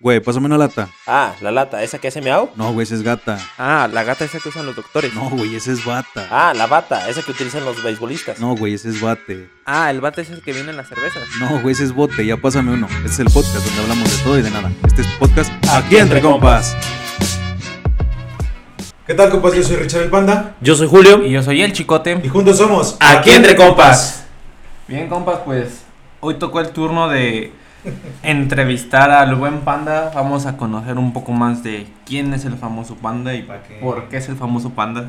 Güey, pásame una lata. Ah, la lata, ¿esa que hace miau? No, güey, esa es gata. Ah, la gata esa que usan los doctores. No, güey, esa es bata. Ah, la bata, esa que utilizan los beisbolistas. No, güey, ese es bate. Ah, el bate es el que viene en las cervezas. No, güey, ese es bote. Ya pásame uno. Este es el podcast donde hablamos de todo y de nada. Este es podcast Aquí Entre Compas. ¿Qué tal, compas? Yo soy Richard el Panda. Yo soy Julio. Y yo soy el chicote. Y juntos somos Aquí Entre Compas. Bien, compas, pues hoy tocó el turno de entrevistar al buen panda. Vamos a conocer un poco más de quién es el famoso panda y ¿Pa' qué? por qué es el famoso panda.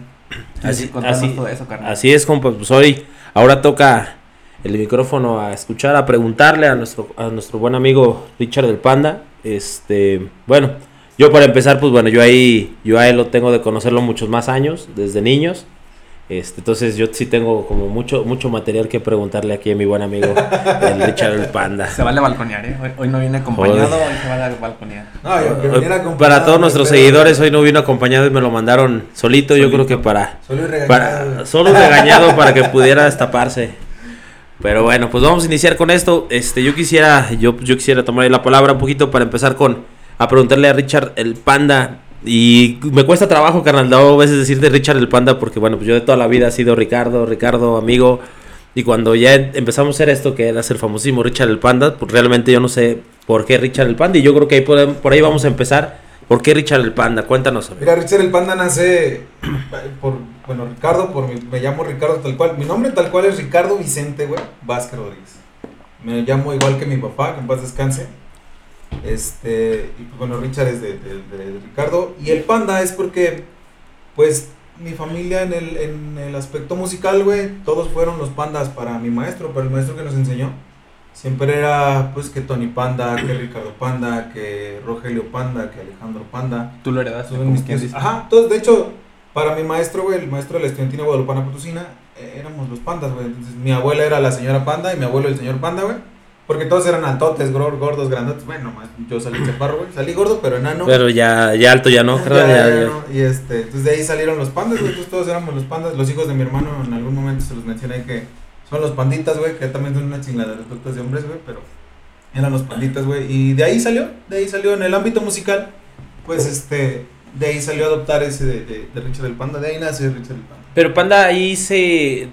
Así, Contanos así- todo eso, carnal. así es, compas. Pues hoy, ahora toca el micrófono a escuchar, a preguntarle a nuestro, a nuestro buen amigo Richard del Panda. Este, bueno, yo para empezar, pues bueno, yo ahí, yo a él lo tengo de conocerlo muchos más años, desde niños. Este, entonces yo sí tengo como mucho, mucho material que preguntarle aquí a mi buen amigo, el Richard del Panda. Se vale balconear, ¿eh? Hoy, hoy no viene acompañado, hoy se vale balconear. No, yo que Hoy, viniera acompañado, para todos nuestros pero- seguidores, hoy no vino acompañado y me lo mandaron solito, yo creo que para, Solo y regañado. para solo regañado para que pudiera destaparse. Pero bueno, pues vamos a iniciar con esto. Este, yo quisiera, yo, yo quisiera tomar la palabra un poquito para empezar con a preguntarle a Richard el Panda. Y me cuesta trabajo, carnal, a veces decir de Richard el Panda, porque bueno, pues yo de toda la vida he sido Ricardo, Ricardo, amigo. Y cuando ya em- empezamos a hacer esto, que era el famosísimo Richard el Panda, pues realmente yo no sé por qué Richard el Panda. Y yo creo que ahí por ahí vamos a empezar. ¿Por qué Richard el Panda? Cuéntanos. Mira, Richard el Panda nace por, bueno, Ricardo, por mi, me llamo Ricardo tal cual. Mi nombre tal cual es Ricardo Vicente, güey, Vázquez Rodríguez. Me llamo igual que mi papá, que en paz descanse. Este, y pues, bueno, Richard es de, de- de Ricardo. Y el Panda es porque, pues, mi familia en el, en el aspecto musical, güey, todos fueron los pandas para mi maestro, para el maestro que nos enseñó. Siempre era, pues, que Tony Panda, que Ricardo Panda, que Rogelio Panda, que Alejandro Panda. Tú lo heredaste, como mis quien tíos. dice. Ajá, entonces de hecho, para mi maestro, güey, el maestro de la estudiantina guadalupana potosina, eh, éramos los pandas, güey. Entonces mi abuela era la señora panda y mi abuelo el señor panda, güey. Porque todos eran altotes, gor- gordos, grandotes. Bueno, más yo salí chaparro, güey. Salí gordo, pero enano. Pero ya, ya alto ya no, Ya, ya- ya, ya. no. Y este, entonces de ahí salieron los pandas, güey. Entonces todos éramos los pandas. Los hijos de mi hermano, en algún momento se los mencioné que son los panditas, güey. Que también son una chingada de productos de hombres, güey. Pero eran los panditas, güey. Y de ahí salió, de ahí salió en el ámbito musical. Pues este, de ahí salió a adoptar ese de, de, de Richard el Panda. De ahí nace Richard el Panda. Pero Panda, ahí se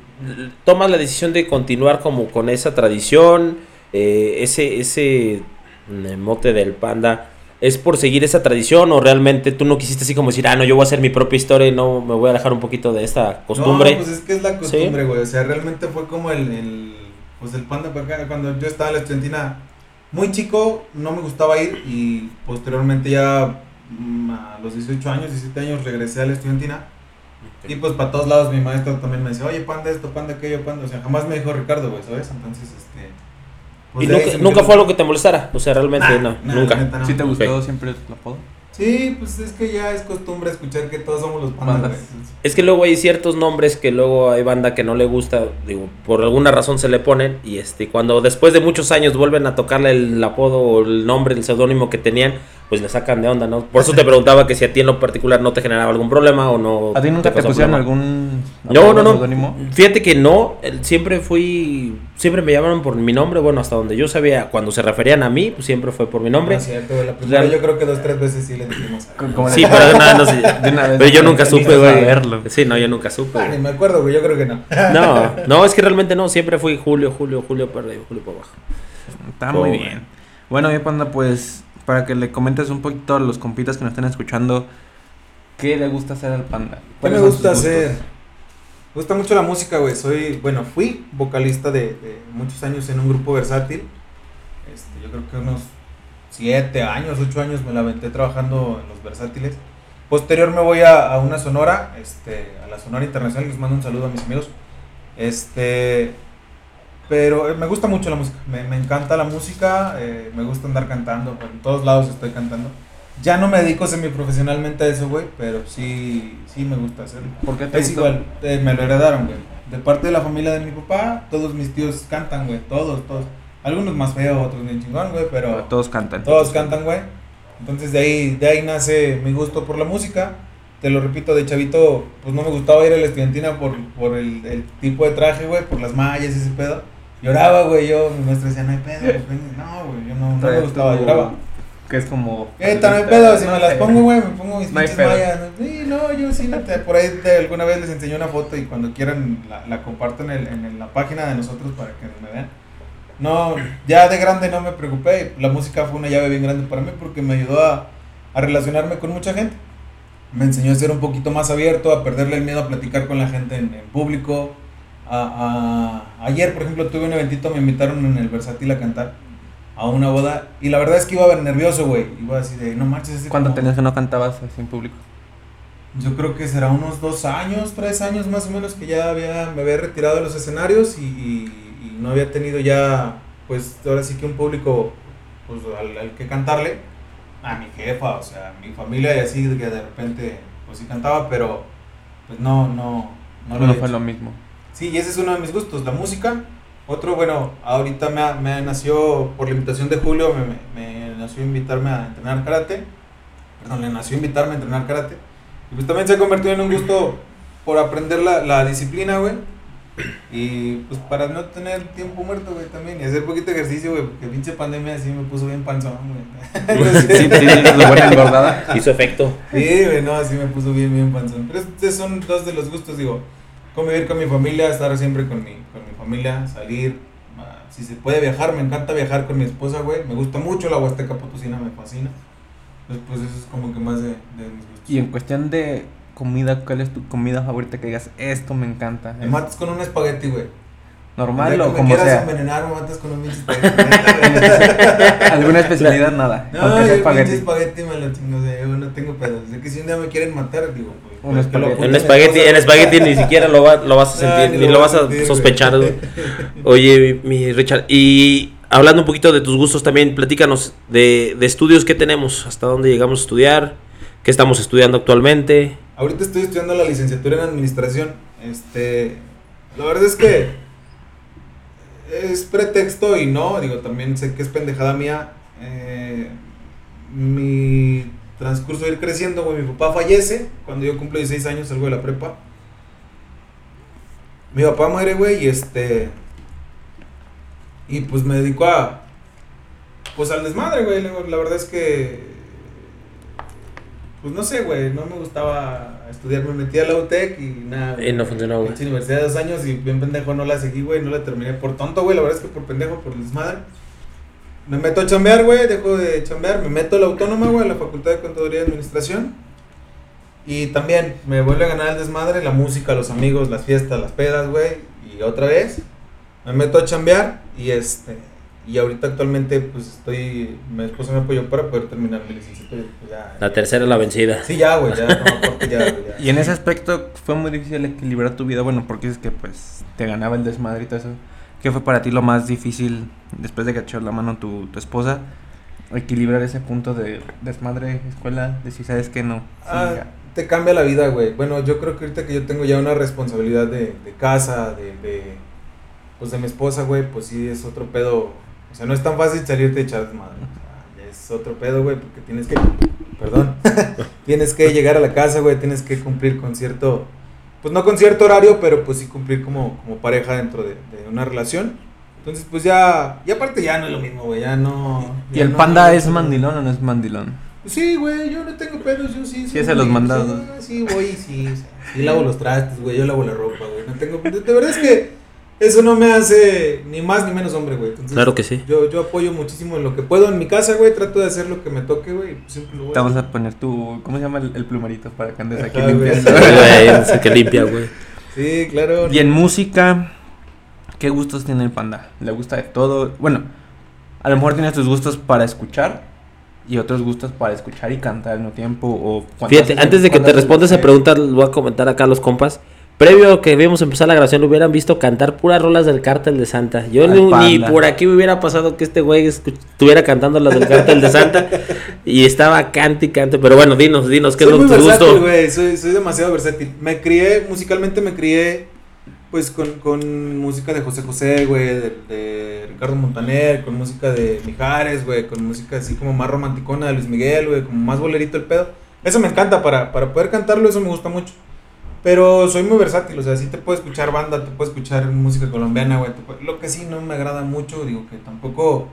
toma la decisión de continuar como con esa tradición, eh, ese, ese mm, mote del Panda. ¿Es por seguir esa tradición o realmente tú no quisiste así como decir, ah, no, yo voy a hacer mi propia historia y no me voy a alejar un poquito de esta costumbre? No, pues es que es la costumbre, güey. O sea, realmente fue como el, el pues el panda. Cuando yo estaba en la estudiantina muy chico, no me gustaba ir y posteriormente ya mm, a los 18 años, 17 años regresé a la estudiantina. Y pues para todos lados mi maestro también me decía, oye, panda esto, panda aquello, panda. O sea, jamás me dijo Ricardo, güey, ¿sabes? Entonces, este... pues y nunca, nunca fue algo que te molestara, o sea, realmente Nah, no, nah, nunca. neta no. ¿Sí te gustó Ok. siempre el apodo? Sí, pues es que ya es costumbre escuchar que todos somos los pandas. Es que luego hay ciertos nombres que luego hay banda que no le gusta, digo, por alguna razón se le ponen y este cuando después de muchos años vuelven a tocarle el apodo o el nombre, el seudónimo que tenían, pues le sacan de onda, ¿no? Por eso te preguntaba que si a ti en lo particular no te generaba algún problema o no. ¿A ti nunca te pusieron algún No, no, no. Fíjate que no, siempre fui, siempre me llamaron por mi nombre, bueno, hasta donde yo sabía, cuando se referían a mí, pues siempre fue por mi No nombre. es cierto, güey. La primera Real- yo creo que dos, tres veces sí le dijimos. Sí, pero nada, no sé. De una vez Pero yo nunca supe, güey. verlo. Sí, no, yo nunca supe. Ah, ni me acuerdo, güey. Yo creo que no. No, no, es que realmente no, siempre fui Julio, Julio, Julio para arriba, Julio para abajo. Está muy bien. Bueno, mi panda, pues para que le comentes un poquito a los compitas que nos están escuchando, ¿qué le gusta hacer al panda? ¿Qué ¿Cuáles me gusta hacer? Me gusta mucho la música, güey. Soy, bueno, fui vocalista de, de muchos años en un grupo versátil. Este, yo creo que unos siete años, ocho años me la aventé trabajando en los versátiles. Posterior me voy a, a una sonora, este, a la Sonora Internacional. Les mando un saludo a mis amigos. Este, pero eh, me gusta mucho la música. Me, me encanta la música. eh, me gusta andar cantando. Por en todos lados estoy cantando. Ya no me dedico semiprofesionalmente a eso, güey, pero sí, sí me gusta hacerlo. ¿Por qué te Es gusta? igual, eh, me lo heredaron, güey. De parte de la familia de mi papá, todos mis tíos cantan, güey. Todos, todos. Algunos más feos, otros bien chingón, güey, pero Todos cantan. todos cantan, güey. Entonces de ahí, de ahí nace mi gusto por la música. Te lo repito, de chavito, pues no me gustaba ir a la estudiantina por, por el, el tipo de traje, güey, por las mallas y ese pedo. Lloraba, güey, yo, mi maestra decía, no hay pedo, pues ven". No, güey, yo no, no me gustaba, tu- lloraba. Que es como. Eh, también pedo, si me las pongo, güey, me pongo mis No hay pinches mallas. ¿no? Sí, no, yo sí, no te- por ahí te- alguna vez les enseñé una foto y cuando quieran la, la comparto en, el- en la página de nosotros para que me vean. No, ya de grande no me preocupé. La música fue una llave bien grande para mí porque me ayudó a, a relacionarme con mucha gente. Me enseñó a ser un poquito más abierto, a perderle el miedo a platicar con la gente en, en público. A, a- ayer, por ejemplo, tuve un eventito, me invitaron en el Versátil a cantar a una boda. Y la verdad es que iba a ver nervioso, güey. Iba así de, no marches. ese ¿Cuánto como- tenías que no cantabas así en público? Yo creo que será unos dos años, tres años más o menos que ya había, me había retirado de los escenarios y, y- y no había tenido ya, pues ahora sí que un público pues, al, al que cantarle. A mi jefa, o sea, a mi familia y así, que de repente pues sí cantaba, pero pues no, no, no No, lo fue hecho. lo mismo. Sí, y ese es uno de mis gustos, la música. Otro, bueno, ahorita me, ha- me nació, por la invitación de Julio, me, me- me nació invitarme a entrenar karate. Perdón, le nació invitarme a entrenar karate. Y pues también se ha convertido en un gusto por aprender la, la disciplina, güey. Y pues para no tener tiempo muerto, güey, también. Y hacer poquito ejercicio, güey, porque pinche pandemia así me puso bien panzón, güey. Sé. Sí, sí, buena engordada. Hizo efecto. Sí, güey, no, así me puso bien, bien panzón. Pero estos son dos de los gustos, digo, convivir con mi familia, estar siempre con mi, con mi familia, salir, si se puede viajar, me encanta viajar con mi esposa, güey, me gusta mucho la Huasteca Potosina, me fascina. Entonces, pues eso es como que más de, de mis gustos. Y en cuestión de comida, ¿cuál es tu comida favorita que digas, esto me encanta? Me matas con un espagueti, güey. ¿Normal El o como quieras sea? envenenar, matas con un pinche espagueti. ¿Alguna especialidad? Nada. no, yo el espagueti. espagueti me lo chingo, sea, yo no tengo pedos. De que si un día me quieren matar, digo, pues, Un pues, espagueti. mi espagueti, ni siquiera lo, va- lo vas a sentir, ni ni lo vas a sentir, sospechar. güey. Oye, mi Richard, y hablando un poquito de tus gustos también, platícanos de, de estudios que tenemos, hasta dónde llegamos a estudiar, qué estamos estudiando actualmente. Ahorita estoy estudiando la licenciatura en administración. Este, la verdad es que es pretexto y no, digo, también sé que es pendejada mía. Eh, mi transcurso de ir creciendo, güey, mi papá fallece cuando yo cumplo 16 años, salgo de la prepa. Mi papá muere, güey, y este y pues me dedico a pues al desmadre, güey. La la verdad es que pues no sé, güey, no me gustaba estudiar, me metí a la UTEC y nada. Y no funcionó, güey. Universidad dos años y bien pendejo no la seguí, güey, no la terminé por tonto, güey, la verdad es que por pendejo, por desmadre. Me meto a chambear, güey, dejo de chambear, me meto a la autónoma, güey, a la Facultad de Contaduría y Administración. Y también me vuelve a ganar el desmadre, la música, los amigos, las fiestas, las pedas, güey. Y otra vez me meto a chambear y este y ahorita actualmente pues estoy mi esposa me apoyó para poder terminar mi licenciatura. pues, ya- La tercera la vencida. Sí, ya, güey, ya, no, ya, ya. Y en ese aspecto fue muy difícil equilibrar tu vida, bueno, porque es que pues te ganaba el desmadre y todo eso. ¿Qué fue para ti lo más difícil después de que echó la mano tu, tu esposa? Equilibrar ese punto de desmadre, escuela, decir, ¿sabes qué? No. sí, Ah, te cambia la vida, güey. Bueno, yo creo que ahorita que yo tengo ya una responsabilidad de, de casa, de, de, pues de mi esposa, güey, pues sí es otro pedo. O sea, no es tan fácil salirte a echar desmadre. O sea, ya es otro pedo, güey, porque tienes que, perdón, tienes que llegar a la casa, güey, tienes que cumplir con cierto, pues no con cierto horario, pero pues sí cumplir como, como pareja dentro de, de una relación. Entonces, pues ya, y aparte ya no es lo mismo, güey, ya no. ¿Y el no- panda es mandilón o no es mandilón? Sí, güey, yo no tengo pedos, yo sí. Sí, hace los mandados. Sí, voy, sí, sí, sí lavo los trastes, güey, yo lavo la ropa, güey. No tengo, de verdad es que eso no me hace ni más ni menos hombre, güey. Entonces, Claro que sí. Yo, yo apoyo muchísimo en lo que puedo en mi casa, güey, trato de hacer lo que me toque, güey, y pues siempre lo voy Te a vamos a poner tu, ¿cómo se llama el, el plumerito para que andes aquí güey. limpiando? Güey, qué limpia, güey. Sí, claro. Y en música, ¿qué gustos tiene el panda? ¿Le gusta de todo? Bueno, a lo mejor tienes tus gustos para escuchar y otros gustos para escuchar y cantar al mismo tiempo. O cuando Fíjate, haces- antes de que te responda esa pregunta, les voy a comentar acá a los compas. Previo a que íbamos a empezar la grabación, lo hubieran visto cantar puras rolas del Cártel de Santa. Yo ni, por aquí me hubiera pasado que este güey estuviera cantando las del Cártel de Santa. y estaba cante y cante. Pero bueno, dinos, dinos, ¿qué es soy lo muy que te gustó? soy, soy demasiado versátil. Me crié, musicalmente me crié, pues, con, con música de José José, güey, de, de Ricardo Montaner, con música de Mijares, güey, con música así como más romanticona de Luis Miguel, güey, como más bolerito el pedo. Eso me encanta, para, para poder cantarlo, eso me gusta mucho. Pero soy muy versátil, o sea, sí te puedo escuchar banda, te puedo escuchar música colombiana, güey. puedo- Lo que sí no me agrada mucho, digo que tampoco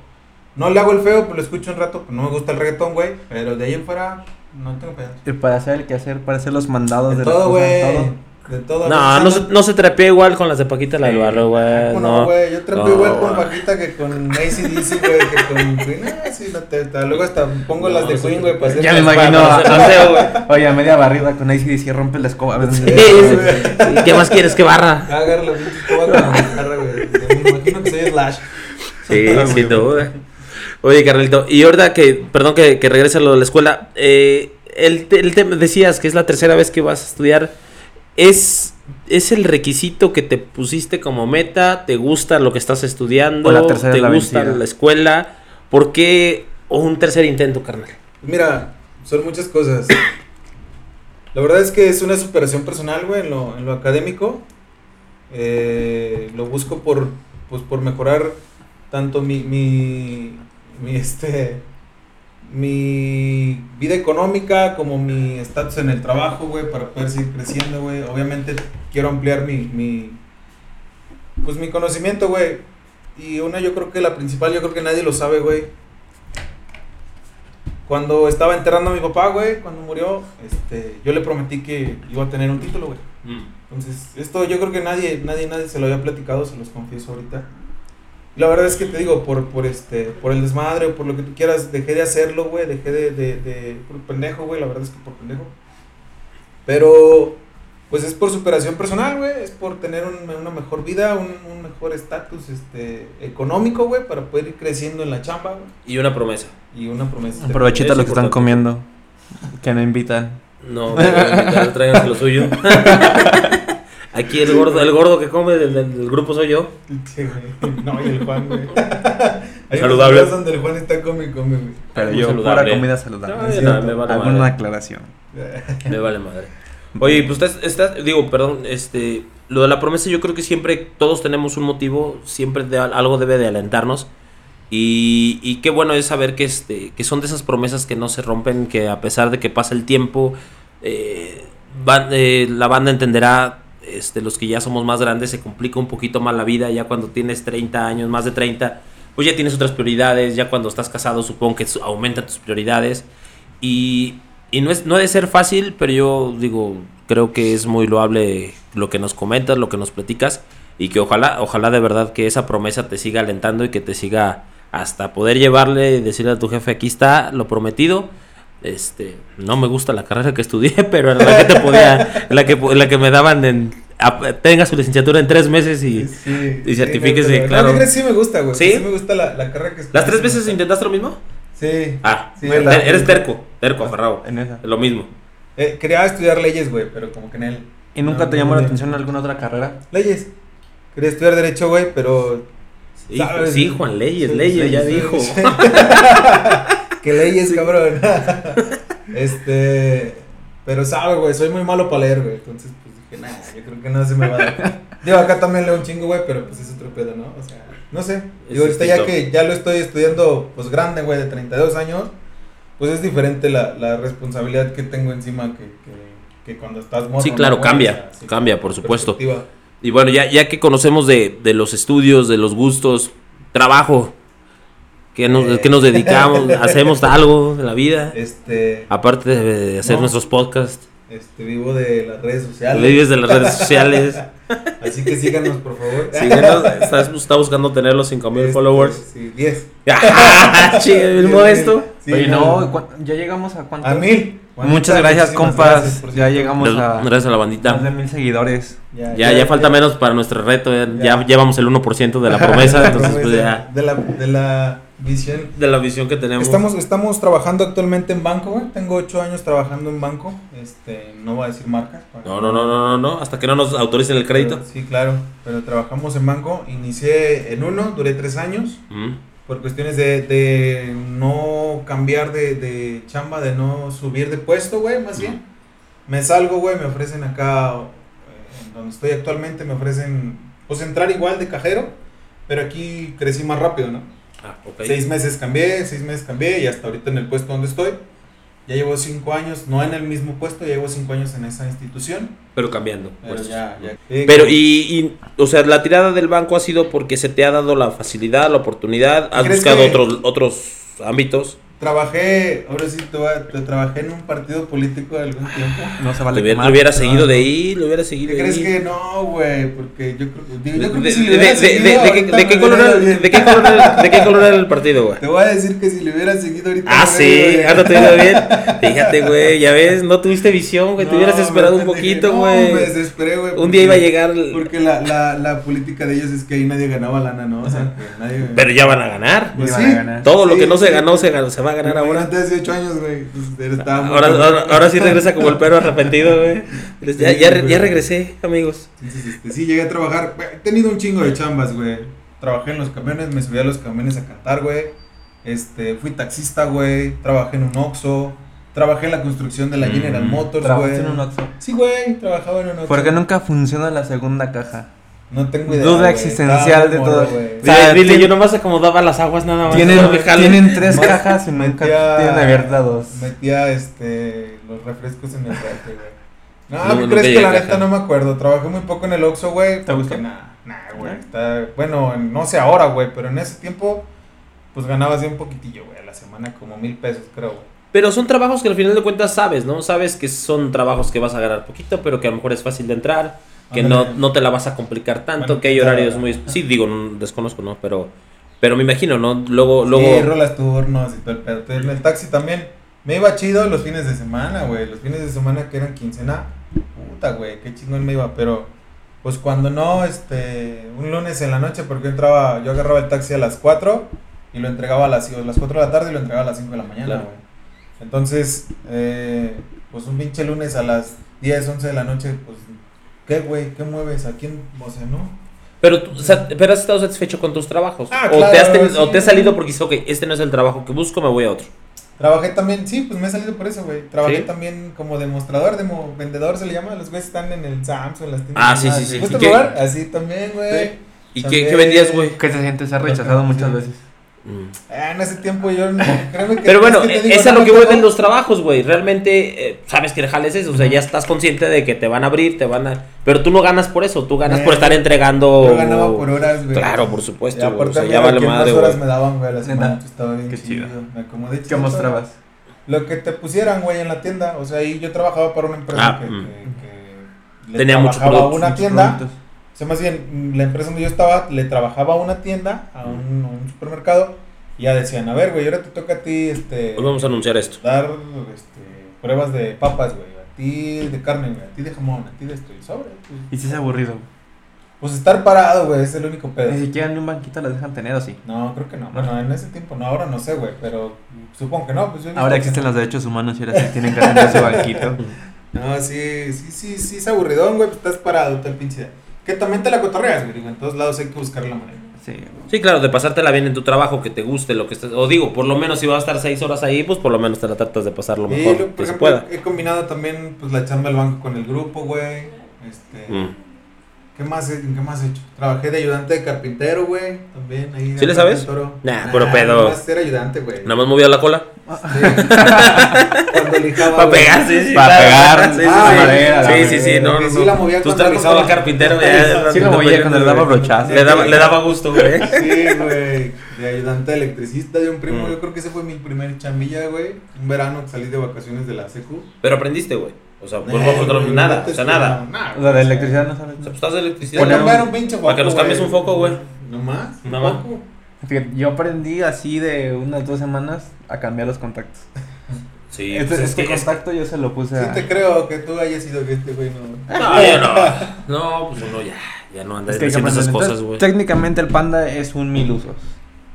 No le hago el feo, pero lo escucho un rato, pues no me gusta el reggaetón, güey. Pero de ahí en fuera, no tengo pedo. Y para hacer el quehacer, para hacer los mandados De de, todo, güey. De todo. No, no se, no se trepea igual con las de Paquita la del Sí. barrio, güey. No, No, güey, yo No, igual con. Paquita que con ACDC, güey, que con Queen. Ah, sí, la teta. Luego hasta pongo las de. Queen, güey, para hacer Ya me imagino. Oye, a media barrida con ACDC rompe la escoba. Sí, sí, sí. ¿Qué más quieres que barra? Agarra la escoba con la guitarra, güey. Me imagino que soy Slash. Sí, Ah, sin güey. duda. Oye, Carlito, y ahorita que, perdón que, que regrese a lo de la escuela, eh, el, te- el tema, decías que es la tercera vez que vas a estudiar, ¿es, ¿es el requisito que te pusiste como meta? ¿Te gusta lo que estás estudiando? O la tercera ¿Te la gusta vencida. la escuela? ¿Por qué o un tercer intento, carnal? Mira, son muchas cosas. La verdad es que es una superación personal, güey, en lo, en lo académico. Eh, lo busco por, pues, por mejorar tanto mi, mi, mi, este, mi vida económica como mi estatus en el trabajo, güey, para poder seguir creciendo, güey. Obviamente quiero ampliar mi, mi, pues, mi conocimiento, güey. Y una, yo creo que la principal, yo creo que nadie lo sabe, güey. Cuando estaba enterrando a mi papá, güey, cuando murió, este, yo le prometí que iba a tener un título, güey. Entonces, esto yo creo que nadie, nadie, nadie se lo había platicado, se los confieso ahorita. La verdad es que te digo, por, por este, por el desmadre o por lo que tú quieras, dejé de hacerlo, güey, dejé de, de, de, por pendejo, güey, la verdad es que por pendejo. Pero, pues es por superación personal, güey, es por tener un- una mejor vida, un, un mejor estatus, este, económico, güey, para poder ir creciendo en la chamba, güey. Y una promesa. Y una promesa. Aprovechita lo que están comiendo. Que no invitan. No, tráiganse lo suyo. Aquí el gordo, el gordo que come del, del- del grupo soy yo. Sí, güey. No, y el Juan, güey. Hay Saludable. videos donde el Juan está come come, güey. Pero yo, saludable. pura comida saludable. No, es no, cierto. me vale Hago madre. aclaración. Me vale madre. Oye, pues estás, estás- digo, perdón, este, lo de la promesa yo creo que siempre todos tenemos un motivo, siempre de, algo debe de alentarnos. Y, y qué bueno es saber que, este, que son de esas promesas que no se rompen, que a pesar de que pasa el tiempo, eh, van- eh, la banda entenderá, este, los que ya somos más grandes, se complica un poquito más la vida, ya cuando tienes 30 años, más de 30, pues ya tienes otras prioridades, ya cuando estás casado supongo que aumentan tus prioridades. Y, y no, es, no ha de ser fácil, pero yo digo, creo que es muy loable lo que nos comentas, lo que nos platicas, y que ojalá, ojalá de verdad que esa promesa te siga alentando y que te siga hasta poder llevarle y decirle a tu jefe, aquí está lo prometido. Este, no me gusta la carrera que estudié, pero en la que te podía, la que, la que me daban en, a- tenga su licenciatura en tres meses y Sí, y sí, certifíquese, claro. No, ¿qué crees? sí me gusta, güey. ¿Sí? Sí me gusta la, la carrera que ¿Las tres veces intentaste lo mismo? Sí. Ah, Sí, bueno, eres terco, terco, aferrado. En esa. Lo mismo. Eh, quería estudiar leyes, güey, pero como que en él. ¿Y nunca No, te no, llamó la atención alguna otra carrera? Leyes. Quería estudiar Derecho, güey, pero. Sí, ¿sabes? sí, Juan Leyes, Sí, Leyes, sí, ya dijo. que leyes, cabrón. este. Pero sabe, güey, soy muy malo para leer, güey. Entonces, pues dije, nah, yo creo que no se me va a dar. Digo, acá también leo un chingo, güey, pero pues es otro pedo, ¿no? O sea, no sé. Digo, ahorita ya que ya lo estoy estudiando, pues grande, güey, de 32 años, pues es diferente la, la responsabilidad que tengo encima que, que, que cuando estás morro. Sí, ¿no, claro, cambia, O sea, sí, cambia, por supuesto. Y bueno, ya, ya que conocemos de, de los estudios, de los gustos, trabajo, que nos, Eh. que nos dedicamos, hacemos algo de la vida, Este, aparte de hacer No. nuestros podcasts, este, vivo de las redes sociales. vives de las redes sociales, Así que síganos, por favor. síguenos, estás, está buscando tener los 5000 Este, followers. Sí, 10. Che, el modesto. Sí, Oye, no, ¿cu- ya llegamos a cuánto? A mil. Muchas gracias, compas. gracias, ya llegamos a Gracias a la más de bandita. mil seguidores. Ya, ya falta menos para nuestro reto, ya, Ya. ya llevamos el 1% de la promesa, entonces pues ya, De la, de la visión. de la visión que tenemos. Estamos, estamos trabajando actualmente en banco, güey. Tengo ocho años trabajando en banco. Este, no voy a decir marcas. para- No, no, no, no, no, no, hasta que no nos autoricen el crédito. Pero- sí, claro. Pero trabajamos en banco. Inicié en uno, duré tres años. Mm. por cuestiones de, de no cambiar de, de chamba, de no subir de puesto, güey, más bien. Me salgo, güey, me ofrecen acá, eh, en donde estoy actualmente, me ofrecen, pues entrar igual de cajero, pero aquí crecí más rápido, ¿no? Ah. Seis meses cambié, seis meses cambié y hasta ahorita en el puesto donde estoy. Ya llevo cinco años, no en el mismo puesto, ya llevo cinco años en esa institución. Pero cambiando. Pero pues. ya, ya. Eh, Pero, y, y, o sea, la tirada del banco ha sido porque se te ha dado la facilidad, la oportunidad, has ¿Crees buscado que- otros, otros ámbitos. Trabajé, ahora sí te, te trabajé en un partido político de algún tiempo. No se Lo vale hubiera, quemar. lo hubiera no, seguido de no. ahí, lo hubiera seguido ¿Qué de crees ahí. que no, güey? Porque yo creo, digo, yo creo de, que si le hubiera seguido de- qué color hubiera era, ido bien. de qué color era- de qué color era el partido, güey? Te voy a decir que si le hubiera seguido ahorita Ah, hubiera ido sí, bien. ahora te iba bien. Fíjate, güey, ya ves, no tuviste visión, güey, te No, hubieras esperado un poquito, No, güey. me desesperé, güey. un día iba a llegar, el- Porque la, la, la política de ellos es que ahí nadie ganaba lana, ¿no? O sea, que nadie. pero ya van a ganar. Pues sí. van a ganar. Todo lo que no se sí. ganó se, ganó, se va a ganar ahora. Imagínate hace 8 años, güey. pues, Ahora, ahora, ahora sí regresa como el perro arrepentido, güey. Ya, Sí, ya, regresé, amigos. Entonces, este, sí, llegué a trabajar. He tenido un chingo de chambas, güey. Trabajé en los camiones, me subí a los camiones a cantar, güey. Este, fui taxista, güey. Trabajé en un Oxxo. Trabajé en la construcción de la Mm. General Motors, ¿Trabajaste güey. en un Oxxo? Sí, güey, trabajaba en un Oxxo. ¿Por qué nunca funciona la segunda caja? No tengo idea. Duda existencial de todo. güey. O sea, dile, yo nomás acomodaba las aguas nada más. Tienen, tres cajas y nunca metía- tienen abiertas dos. Metía este, los refrescos en el refri, güey. No, No, ¿qué no crees que la caja. neta no me acuerdo? Trabajé muy poco en el Oxxo, güey. ¿Te porque gustó? Nah, nah, güey. está- Bueno, no sé ahora, güey, pero en ese tiempo, pues ganabas bien poquitillo, güey. A la semana como mil pesos, creo, güey. Pero son trabajos que al final de cuentas sabes, ¿no? Sabes que son trabajos que vas a ganar poquito, pero que a lo mejor es fácil de entrar, que no, no te la vas a complicar tanto, Bueno, que hay horarios muy... Sí, digo, no, desconozco, ¿no? Pero, pero me imagino, ¿no? Luego, luego... Sí, rolas turnos y todo el pedo. En el taxi también me iba chido los fines de semana, güey. Los fines de semana que eran quincena. Puta, güey, qué chingón me iba. Pero, pues cuando no, este, un lunes en la noche, porque yo entraba, yo agarraba el taxi a las 4 y lo entregaba a las, a las 4 de la tarde y lo entregaba a las 5 de la mañana, Claro. güey. Entonces, eh, pues un pinche lunes a las 10, 11 de la noche, pues, ¿qué, güey? ¿Qué mueves? ¿A quién? O sea, ¿no? Pero, tú, o sea, pero has estado satisfecho con tus trabajos. Ah, o, claro, te has tenido- sí. o te has salido porque dices, ok, este no es el trabajo que busco, me voy a otro. Trabajé también, sí, pues me he salido por eso, güey. Trabajé ¿Sí? también como demostrador, demo, vendedor se le llama. Los güeyes están en el Sams o en las tiendas. Ah, sí, sí, sí. ¿Gusta ¿Y qué- probar? Así también, güey. ¿Y qué, También. qué vendías, güey? ¿Qué se siente? Se ha rechazado Sí. muchas veces. Mm. Ah, en ese tiempo yo, no- créeme que... Pero bueno, es que eh, digo, es a no lo que de los trabajos, güey. Realmente eh, sabes que el jale es eso. O sea, ya estás consciente de que te van a abrir, te van a. Pero tú no ganas por eso, tú ganas Eh, por estar entregando. Yo ganaba por horas, güey. Claro, por supuesto, Y güey, aparte o sea, ya vale madre, horas me daban, güey, a la semana. Neta. Estaba bien Qué chido. chido. Me acomodé ¿Qué chido. mostrabas? Lo que te pusieran, güey, en la tienda. O sea, ahí yo trabajaba para una empresa Ah, que, mm. que- que Tenía muchos productos, una Muchos tienda. productos. O sea, más bien, la empresa donde yo estaba le trabajaba a una tienda, a un, a un supermercado, y ya decían, a ver, güey, ahora te toca a ti, este, Hoy vamos a anunciar esto. dar, este, pruebas de papas, güey, a ti de carne, güey, a ti de jamón, a ti de esto, y sobre, pues, Y si es aburrido. pues estar parado, güey, es el único pedo. Ni siquiera en un banquito las dejan tener, ¿o sí? No, creo que no, bueno, en ese tiempo no, ahora no sé, güey, pero supongo que no, pues yo Ahora que- existen los derechos humanos y ahora sí tienen que tener su banquito. No, sí, sí, sí, sí, es aburridón, güey, pues estás parado, tal pinche idea. Que también te la cotorreas, güey, digo, en todos lados hay que buscar la manera. Sí. Sí, claro, de pasártela bien en tu trabajo, que te guste lo que estés. O digo, por lo menos si vas a estar seis horas ahí, pues por lo menos te la tratas de pasar lo mejor lo- que por se ejemplo, pueda. he combinado también pues la chamba del banco con el grupo, güey. Este, Mm. ¿Qué más he, qué más he hecho? Trabajé de ayudante de carpintero, güey, también ahí. ¿Sí le en sabes? Toro. Nah, puro pedo. Nada más era ayudante, güey. Nada más movía la cola. Sí. Cuando lijaba. Para güey. pegar, sí, sí. Pa' claro. pegar, Sí, sí, ah, sí. madera, la Sí, sí, sí, no, no, sí no. la movía Tú era el carpintero, Sí, ya. Sí, no movía cuando le daba brochazo. Le daba, le daba gusto, güey. Sí, güey. De ayudante electricista de un primo. Mm. Yo creo que ese fue mi primer chambilla, güey. Un verano que salí de vacaciones de la secu. Pero aprendiste, güey. O sea, pues, Eh, no, pues, güey, nada, o sea, nada. nada, O sea, de electricidad no sabes. O sea, pues estás de electricidad. Poner Poner un, un- pinche para que nos cambies un foco, güey. No más. Nada más. foco. Fíjate, yo aprendí así de unas dos semanas a cambiar los contactos. Sí, este pues es este que es- contacto yo se lo puse Sí a... te creo que tú hayas sido que este güey no. No, yo no. No, pues uno ya, ya no anda Es que haciendo esas cosas, güey. Técnicamente el panda es un mil usos.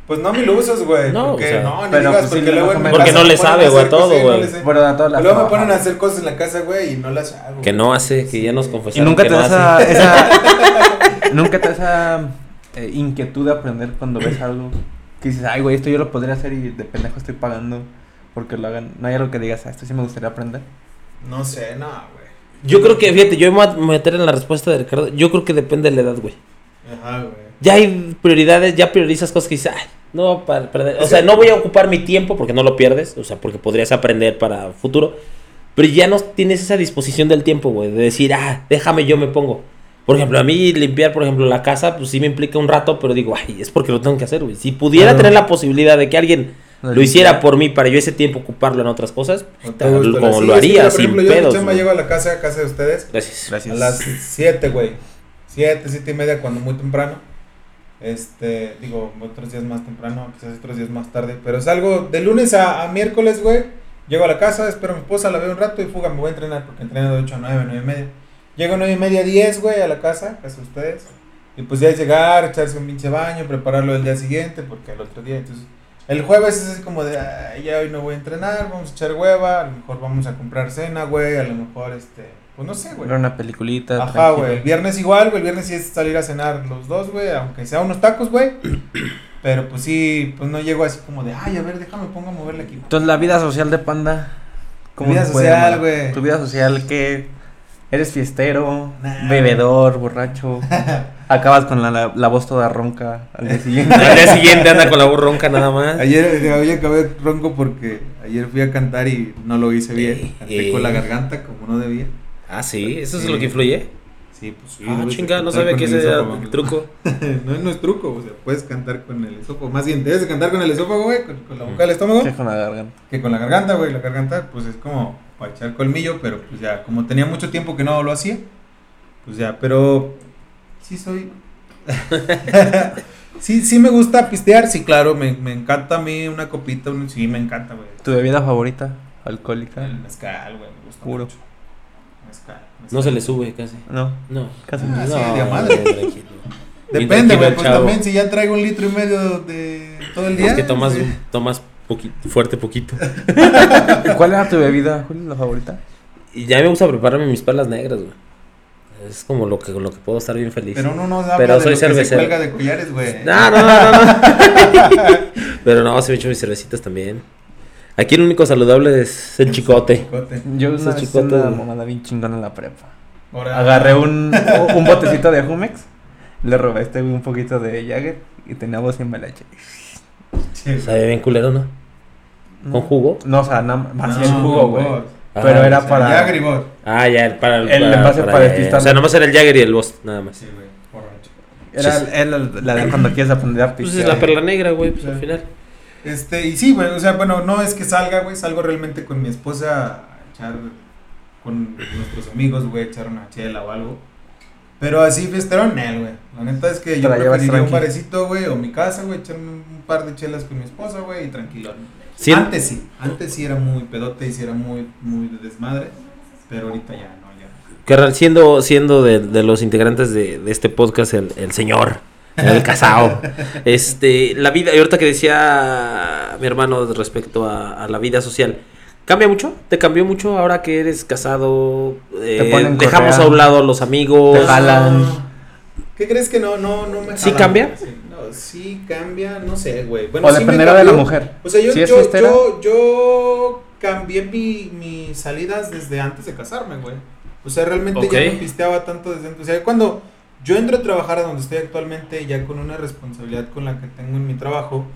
Pues no me lo usas, güey. No, porque o sea, no, ni pero digas pues porque luego a en meter. Porque no le sabe, a güey, a todo, y no güey. a todas las Luego me ponen a hacer cosas en la casa, güey, y no las hago. Que no hace, que ya nos Y confesaron nunca que te no da hace. esa, nunca te da esa eh, inquietud de aprender cuando ves algo que dices, ay, güey, esto yo lo podría hacer y de pendejo estoy pagando porque lo hagan. No hay algo que digas, ah, esto sí me gustaría aprender. No sé, no, güey. Yo creo que, fíjate, yo me voy a meter en la respuesta de Ricardo. Yo creo que depende de la edad, güey. Ajá, güey. Ya hay prioridades, ya priorizas cosas que dices, ay, No, para perder. O sea, no voy a ocupar mi tiempo porque no lo pierdes. O sea, porque podrías aprender para futuro. Pero ya no tienes esa disposición del tiempo, güey. De decir, ah, déjame, yo me pongo. Por ejemplo, a mí limpiar, por ejemplo, la casa, pues sí me implica un rato, pero digo, ay, es porque lo tengo que hacer, güey. Si pudiera Claro. tener la posibilidad de que alguien Lo lo hiciera por mí para yo ese tiempo ocuparlo en otras cosas, como Sí, lo haría, sin ejemplo, yo pedos. chamba güey. llego a la casa, a casa de ustedes, Gracias. Gracias. a las 7, güey. 7, 7 y media, cuando muy temprano. Este, digo, otros días más temprano, quizás otros días más tarde. Pero salgo de lunes a, miércoles, güey. Llego a la casa, espero a mi esposa, la veo un rato y fuga, me voy a entrenar porque entreno de 8 a 9, 9 y media. Llego a 9 y media, 10, güey, a la casa, casa de ustedes. Y pues ya es llegar, echarse un pinche baño, prepararlo el día siguiente, porque el otro día, entonces. El jueves es así como de, "Ay, ya hoy no voy a entrenar, vamos a echar hueva, a lo mejor vamos a comprar cena, güey, a lo mejor, este, pues no sé, güey. Ver una peliculita. Ajá, güey. El viernes igual, güey. El viernes sí es salir a cenar los dos, güey. Aunque sea unos tacos, güey. Pero pues sí, pues no llego así como de, ay, a ver, déjame, pongo a moverle aquí. Entonces, la vida social de Panda. Vida se puede social, güey. Tu vida social, ¿qué? ¿Eres fiestero? Nah. ¿Bebedor? ¿Borracho? Acabas con la, la, la voz toda ronca al día siguiente. Al día siguiente anda con la voz ronca nada más. Ayer, hoy acabé ronco porque ayer fui a cantar y no lo hice bien. Ey, Canté con la garganta como no debía. Ah, sí, eso es lo que influye. Sí, pues sí. ah, chinga, no sabía con que el ese era el truco. no, no es truco, o sea, puedes cantar con el esófago. Más bien, debes de cantar con el esófago, güey, con, con la boca del estómago. Sí, con la garganta. que con la garganta, güey. La garganta, pues es como para echar colmillo, pero pues ya, como tenía mucho tiempo que no lo hacía, pues ya, pero sí soy. sí, sí me gusta pistear, sí, claro, me, me encanta a mí una copita, un- sí, me encanta, güey. ¿Tu bebida favorita? ¿Alcohólica? El mezcal, güey, me gusta Puro. mucho. Mezcal, mezcal. No se le sube casi. No, No. casi Ah, no. sí, de madre. tranquilo. Depende, güey, pues chavo. también si ya traigo un litro y medio de todo el día. Es que tomas, sí. tomas poquito, fuerte poquito. ¿Cuál era tu bebida, Julio, la favorita? Y ya me gusta prepararme mis perlas negras, güey. Es como lo que, con lo que puedo estar bien feliz. Pero uno no habla Pero de soy lo que se cervecero. cuelga de collares, güey. No, no, no, no, no. Pero no, se me echo mis cervecitas también. Aquí el único saludable es el chicote. Chicote. Yo una vez chicotes, una mamada bien chingona en la prepa. Ahora- Agarré un, un botecito de Jumex, le robé este un poquito de Jagger y teníamos en melache. Sí, Sabe bien culero, ¿no? ¿Con jugo? No, o sea, nada más No, el jugo, güey. vos. Pero Ah, era O sea, para... Ya gribot. Ah, ya, el- para el, El envase para ya, ya. despistar. O sea, nomás era el Jagger y el Boss, nada más. Sí, güey. Borracho. Era el- el- la de cuando quieres aprender a Pues es la perla negra, güey, pues Sí. al final. Este, y sí, güey, o sea, bueno, no es que salga, güey, salgo realmente con mi esposa a echar con nuestros amigos, güey, a echar una chela o algo. Pero así fiestero, él, güey. La neta es que yo preferiría un barecito, güey, o mi casa, güey, echarme un par de chelas con mi esposa, güey, y tranquilo. Sí. Antes sí, antes sí era muy pedote y sí era muy, muy de desmadre, pero ahorita ya no, ya. Carnal, siendo, siendo de, de los integrantes de, de este podcast, el, el señor, el casado. este, la vida, y ahorita que decía mi hermano respecto a, a la vida social, ¿cambia mucho? ¿Te cambió mucho ahora que eres casado? Eh, ponen dejamos correa. a un lado a los amigos. Te jalan. ¿Qué crees que no, no, no me ¿Sí jalan, cambia? Sí, no, sí cambia, no sé, güey. Bueno, O sí dependerá de la mujer. O sea, yo, yo, yo, yo cambié mi, mis salidas desde antes de casarme, güey. O sea, realmente ya no pisteaba tanto desde antes. O sea, cuando yo entro a trabajar a donde estoy actualmente, ya con una responsabilidad con la que tengo en mi trabajo,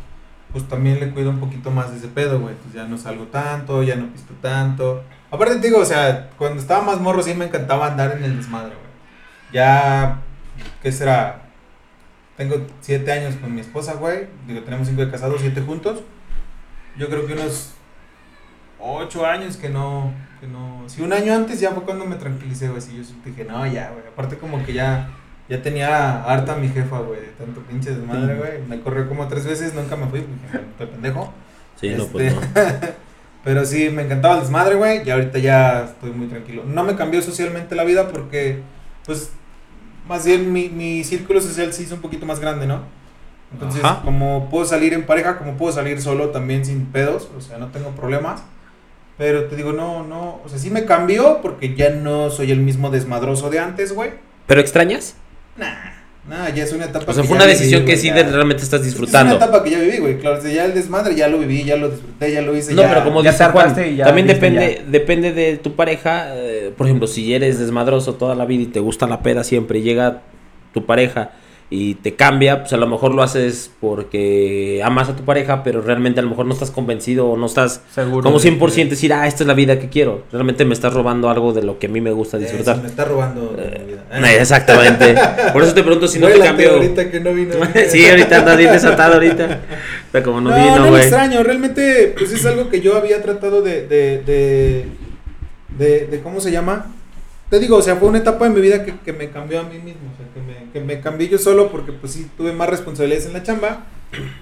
pues también le cuido un poquito más de ese pedo, güey. Pues ya no salgo tanto, ya no pisto tanto. Aparte te digo, o sea, cuando estaba más morro sí me encantaba andar en el desmadre, güey. Ya, ¿qué será? Tengo siete años con mi esposa, güey. Digo, tenemos cinco de casados, siete juntos. Yo creo que unos ocho años que no, que no. Si un año antes ya fue cuando me tranquilicé, güey. Si yo dije, no, ya, güey. Aparte como que ya, ya tenía harta mi jefa, güey, de tanto pinche desmadre, Sí. güey. Me corrió como tres veces, nunca me fui, estoy pendejo. Sí, no, pues no. Este, Pero sí, me encantaba el desmadre, güey. Y ahorita ya estoy muy tranquilo. No me cambió socialmente la vida porque, pues, más bien mi, mi círculo social se hizo un poquito más grande, ¿no? Entonces, Ajá. como puedo salir en pareja, como puedo salir solo también sin pedos, o sea, no tengo problemas. Pero te digo, no, no, o sea, sí me cambió porque ya no soy el mismo desmadroso de antes, güey. ¿Pero extrañas? Nah, nah, ya es una etapa O sea, que fue ya una viví, decisión que güey, sí ya. realmente estás Es disfrutando. una etapa que ya viví, güey. Claro, sea, ya el desmadre ya lo viví, ya lo disfruté, ya lo hice. No, ya- pero como ya dice Juan, hartaste y ya también depende, depende de tu pareja. eh, por ejemplo, si eres desmadroso toda la vida y te gusta la peda siempre, y llega tu pareja y te cambia, pues a lo mejor lo haces porque amas a tu pareja, pero realmente a lo mejor no estás convencido o no estás Seguro. como de 100% que- decir, ah, esta es la vida que quiero. Realmente me estás robando algo de lo que a mí me gusta disfrutar. Eh, me está robando mi vida. Eh, Exactamente. Por eso te pregunto si no te cambio. ahorita que no vino. sí, ahorita andas bien desatado ahorita. Pero como no, No, no, vino, lo güey. extraño, realmente pues es algo que yo había tratado de, de, de, de, de- ¿cómo se llama? Te digo, o sea, fue una etapa de mi vida que, que me cambió a mí mismo, o sea, que me, que me cambié yo solo porque pues sí tuve más responsabilidades en la chamba,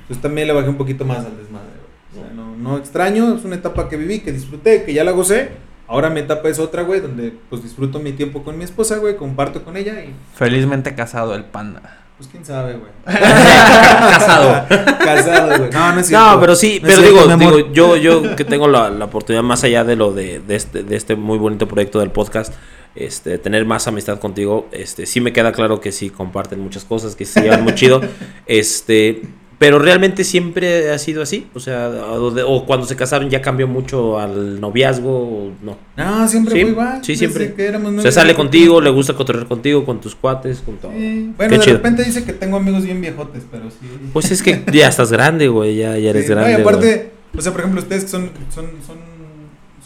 pues también le bajé un poquito más al desmadre, güey. O sea, no, no extraño, es una etapa que viví, que disfruté, que ya la gocé, ahora mi etapa es otra, güey, donde pues disfruto mi tiempo con mi esposa, güey, comparto con ella y Felizmente casado el panda. pues quién sabe, güey. Casado. Casado, güey. No, no es cierto. No, pero sí, No pero digo, digo, yo, yo que tengo la, la oportunidad más allá de lo de, de este, de este muy bonito proyecto del podcast, este, tener más amistad contigo, este, sí me queda claro que sí comparten muchas cosas, que se llevan muy chido, este, pero realmente siempre ha sido así, o sea, o, de- o cuando se casaron ya cambió mucho al noviazgo, no. No, siempre Sí, fue igual. sí, siempre. Se sale contigo, le gusta cotorrear contigo, con tus cuates, con todo. Sí. Bueno, Qué de chido. repente dice que tengo amigos bien viejotes, pero sí. Pues es que ya estás grande, güey, ya, ya eres Sí, no, grande. y güey. aparte, o sea, por ejemplo, ustedes que son, son, son,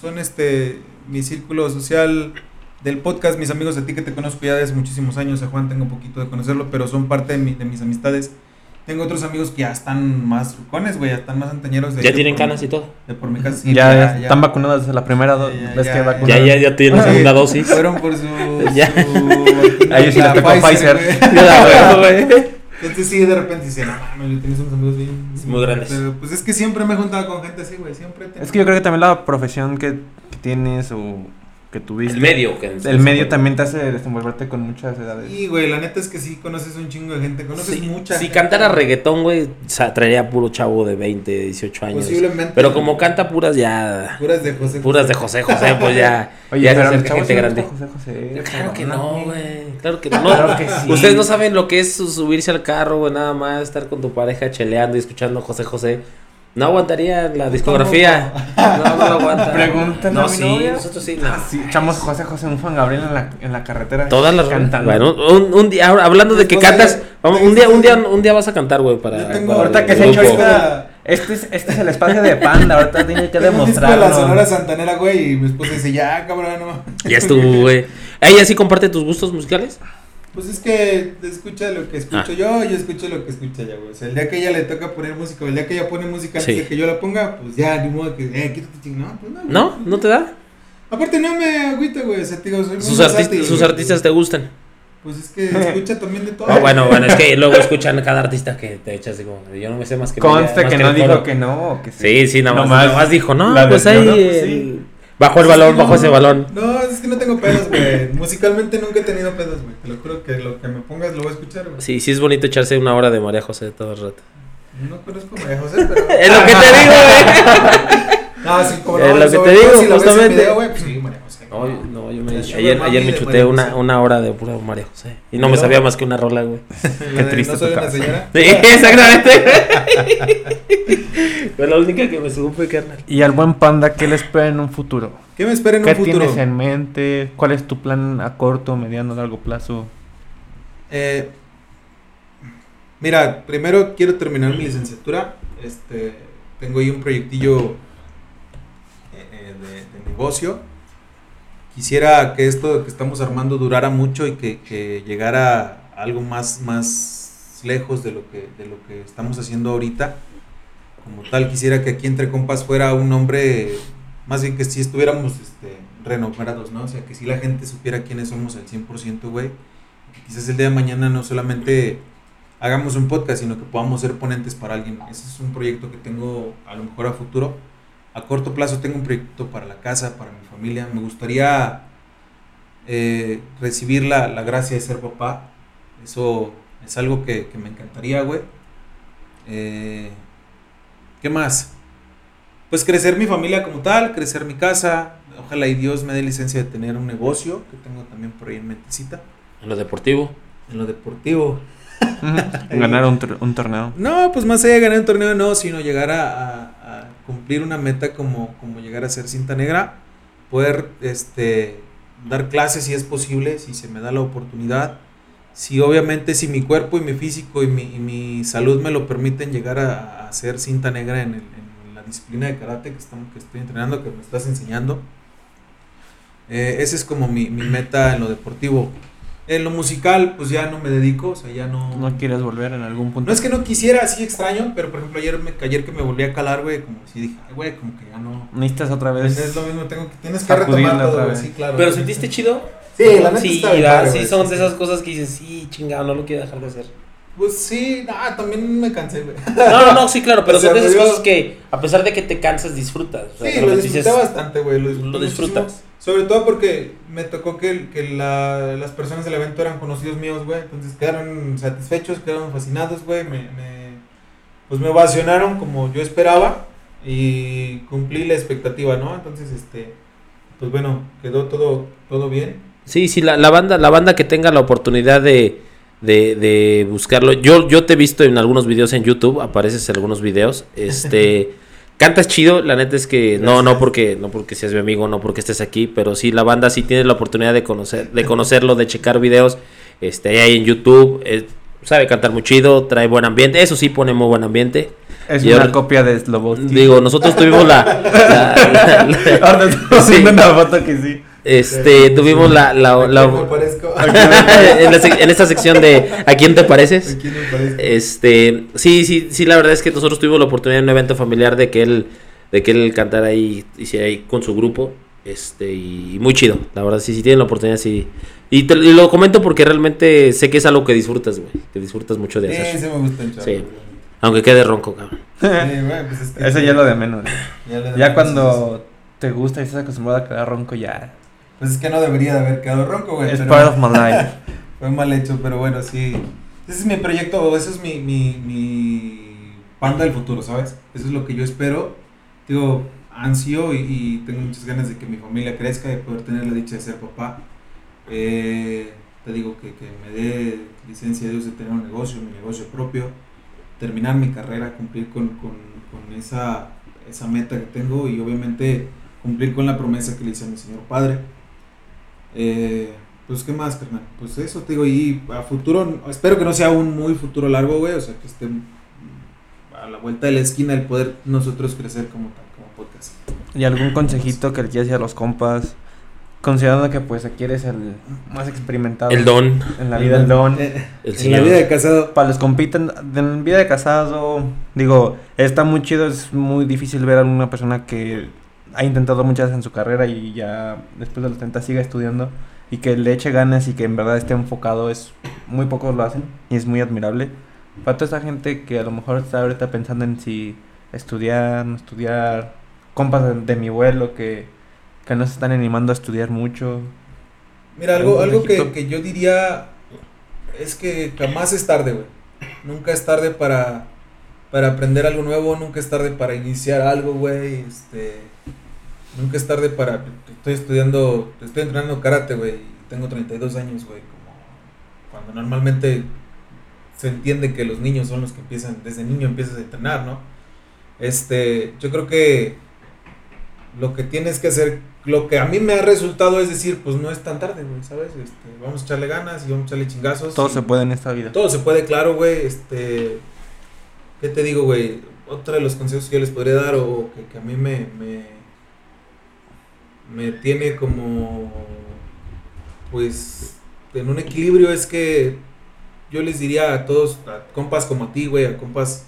son este, mi círculo social del podcast, mis amigos de ti que te conozco ya desde muchísimos años, a Juan tengo un poquito de conocerlo, pero son parte de, mi- de mis amistades. Tengo otros amigos que ya están más rucones, güey, ya están más antañeros. De Ya tienen por- canas y todo. De por mi casa. sí, ya, están vacunados desde la primera do- Ya, ya, vez ya, que ya. vacunaron. Ya, ya, ya tienen la segunda dosis. Fueron por su. Ya. su A ellos sí les la tocó Pfizer. Ya, güey. Entonces sí, de repente dicen, no mames, tienes unos amigos bien... Sí, muy grandes. Pero pues es que siempre me he juntado con gente así, güey, siempre. Es que yo creo que también la profesión que, que tienes o que tuviste. El medio. Que El medio también te hace desenvolverte con muchas edades. Sí, güey, la neta es que sí conoces un chingo de gente, conoces Si, mucha si gente. cantara reggaetón, güey, traería puro chavo de 20, 18 años. Posiblemente. Pero como canta puras ya. Puras de José. Puras de José José, pues ya. Oye, ya se pero acerca el chavo gente sí le grande. José José. Claro que no, güey. Claro que no. Claro que sí. Ustedes no saben lo que es su- subirse al carro, güey, nada más estar con tu pareja cheleando y escuchando José José. No aguantaría la discografía. No, no lo aguanta. Pregúntale no, a mi sí, novia. nosotros sí, no. Sí, echamos José José un Juan Gabriel en la, en la carretera. Todas las cantando. Bueno, un, un día, ahora, hablando de que cantas, vamos, un día, un día, un día vas a cantar, güey, para. Yo tengo- para Ahorita el que se echó ahorita. Este es, este es el espacio de Panda. Ahorita tiene que Tengo un disco de la demostrarlo. Sonora Santanera, güey, y mi esposa dice, ya, cabrón, no. Ya estuvo, güey. ¿Ella sí comparte tus gustos musicales? Pues es que escucha lo que escucho Ah. yo, yo escucho lo que escucha ella, güey. O sea, el día que ella le toca poner música, el día que ella pone música antes Sí. de que yo la ponga, pues ya, ni modo que, eh, quítate ching, no, pues no. güey. ¿No? ¿No te da? Aparte no me agüita, güey, o sea, te digo, soy muy Sus, artistas, sus güey. artistas te gustan. Pues es que escucha también de todo. Ah, bueno, bueno, es que luego escuchan a cada artista que te echas como, yo no me sé más que Conste más que no dijo que no. o que Sí, sí, nada más, Nomás nada más dijo, no, pues ahí ¿no? Pues el- sí. Bajo el balón, bajo ese balón. No, es que no tengo pedos, güey. Musicalmente nunca he tenido pedos, güey. Te lo juro que lo que me pongas lo voy a escuchar, güey. Sí, sí es bonito echarse una hora de María José todo el rato. No conozco a María José, pero. Es lo que te digo, güey. No, sí, como Es lo que te digo, justamente. pues sí, María José. No, yo- no, yo me, ayer, ayer me chuté una, una hora de pura María José. Y no me sabía más que una rola, güey. Qué triste No soy tu una señora. Sí, exactamente. Fue la única que me supe, carnal. Y al buen Panda, ¿qué le espera en un futuro? ¿Qué me espera en ¿Qué un futuro? tienes en mente? ¿Cuál es tu plan a corto, mediano, largo plazo? Eh, mira, primero quiero terminar mi licenciatura. Este, tengo ahí un proyectillo eh, eh, de, de negocio. Quisiera que esto que estamos armando durara mucho y que, que llegara a algo más, más lejos de lo, que, de lo que estamos haciendo ahorita. Como tal, quisiera que aquí entre compas fuera un hombre, más bien que si estuviéramos este, renombrados, ¿no? O sea, que si la gente supiera quiénes somos al 100%, güey quizás el día de mañana no solamente hagamos un podcast, sino que podamos ser ponentes para alguien. Ese es un proyecto que tengo a lo mejor a futuro. A corto plazo tengo un proyecto para la casa, para mi familia. Me gustaría eh, recibir la, la gracia de ser papá. Eso es algo que, que me encantaría, güey. Eh, ¿Qué más? Pues crecer mi familia como tal, crecer mi casa. Ojalá y Dios me dé licencia de tener un negocio, que tengo también por ahí en mentecita. En lo deportivo. En lo deportivo. Ganar un, tor- un torneo. No, pues más allá de ganar un torneo, no, sino llegar a, a- a cumplir una meta como, como llegar a ser cinta negra, poder este, dar clases si es posible, si se me da la oportunidad, si obviamente si mi cuerpo y mi físico y mi, y mi salud me lo permiten llegar a, a hacer cinta negra en, el- en la disciplina de karate que, estamos, que estoy entrenando, que me estás enseñando. Eh, ese es como mi, mi meta en lo deportivo. En lo musical, pues ya no me dedico, o sea, ya no... ¿No quieres volver en algún punto? No es que no quisiera, sí extraño, pero por ejemplo ayer, me, ayer que me volví a calar, güey, como si dije, ay, güey, como que ya no... Necesitas otra vez. Es lo mismo, tengo que, tienes que retomar todo, otra güey, vez. sí, claro. Pero Sí, sentiste sí. chido. Sí, la neta Sí, está bien la- padre, sí güey, son sí, de esas cosas que dices, sí, chingado, no lo quiero dejar de hacer. Pues sí, nah, también me cansé, güey. No, no, no, sí, claro, pero O sea, son de esas yo- cosas que, a pesar de que te cansas, disfrutas. O sea, Sí, lo disfruté dices, bastante, güey. Lo, lo disfrutas. Sobre todo porque me tocó que, que la- las personas del evento eran conocidos míos, güey. Entonces quedaron satisfechos, quedaron fascinados, güey. Me, me- pues me ovacionaron como yo esperaba y cumplí la expectativa, ¿no? Entonces, este, pues bueno, quedó todo, todo bien. Sí, sí, la, la banda, la banda que tenga la oportunidad de, de, de buscarlo. Yo, yo te he visto en algunos videos en YouTube, apareces en algunos videos. Este cantas chido, la neta es que no, no porque, no porque seas mi amigo, no porque estés aquí, pero sí la banda sí tienes la oportunidad de conocer, de conocerlo, de checar videos, este ahí en YouTube, eh, sabe cantar muy chido, trae buen ambiente, eso sí pone muy buen ambiente. Es Y una ahora- copia de Slobodsky. Digo, nosotros tuvimos la, la- la- Ahora estamos Sí. una foto que sí. Este, tuvimos la, la, ¿A la- quién me parezco? en, la sec- en esta sección de ¿A quién te pareces? ¿A quién me? Este, sí, sí, sí, la verdad es que nosotros tuvimos la oportunidad en un evento familiar de que él, de que él cantara ahí, hiciera ahí con su grupo, este, y muy chido, la verdad, sí, sí tienen la oportunidad, sí. Y, te, y lo comento porque realmente sé que es algo que disfrutas, güey, que disfrutas mucho de Sí, hacer. sí me gusta el chavo. Sí. Aunque quede ronco, cabrón. Sí, güey, pues es que- Eso ya es lo de menos. ya da Ya menos cuando te gusta y estás acostumbrado a quedar ronco, ya. Pues es que no debería de haber quedado ronco, güey. Es part of my life. Fue mal hecho, pero bueno, sí. Ese es mi proyecto, ese es mi, mi, mi panda del futuro, ¿sabes? Eso es lo que yo espero. Digo, ansio y, y tengo muchas ganas de que mi familia crezca, de poder tener la dicha de ser papá. Eh, te digo que, que me dé licencia de Dios de tener un negocio, mi negocio propio, terminar mi carrera, cumplir con, con, con esa, esa meta que tengo y obviamente cumplir con la promesa que le hice a mi señor padre. Eh, pues, ¿qué más, carnal? Pues eso, te digo, y a futuro, espero que no sea un muy futuro largo, güey, o sea, que esté a la vuelta de la esquina el poder nosotros crecer como tal, como podcast. ¿Y algún consejito que le quieras a los compas? Considerando que pues aquí eres el más experimentado. El don, En la vida el don. Eh, el en señor. la vida de casado, Para los compiten en vida de casado, digo, está muy chido, es muy difícil ver a una persona que ha intentado muchas en su carrera y ya después de los 30 siga estudiando y que le eche ganas y que en verdad esté enfocado, es muy pocos lo hacen y es muy admirable. Para toda esa gente que a lo mejor está ahorita pensando en si estudiar, no estudiar, compas de, de mi vuelo que, que no se están animando a estudiar mucho. Mira, algo, ¿Algún algo que, que yo diría es que jamás es tarde, güey. Nunca es tarde para, para aprender algo nuevo, nunca es tarde para iniciar algo, güey. Este, nunca es tarde para... Estoy estudiando, estoy entrenando karate, güey. y Tengo 32 años, güey. Como cuando normalmente se entiende que los niños son los que empiezan, desde niño empiezas a entrenar, ¿no? Este, yo creo que lo que tienes que hacer, lo que a mí me ha resultado es decir, pues no es tan tarde, güey, ¿sabes? Este, vamos a echarle ganas y vamos a echarle chingazos. Todo y- se puede en esta vida. Todo se puede, claro, güey. Este, ¿qué te digo, güey? Otro de los consejos que yo les podría dar o que, que a mí me, me, me tiene como, pues, en un equilibrio es que yo les diría a todos, a compas como a ti, güey, a compas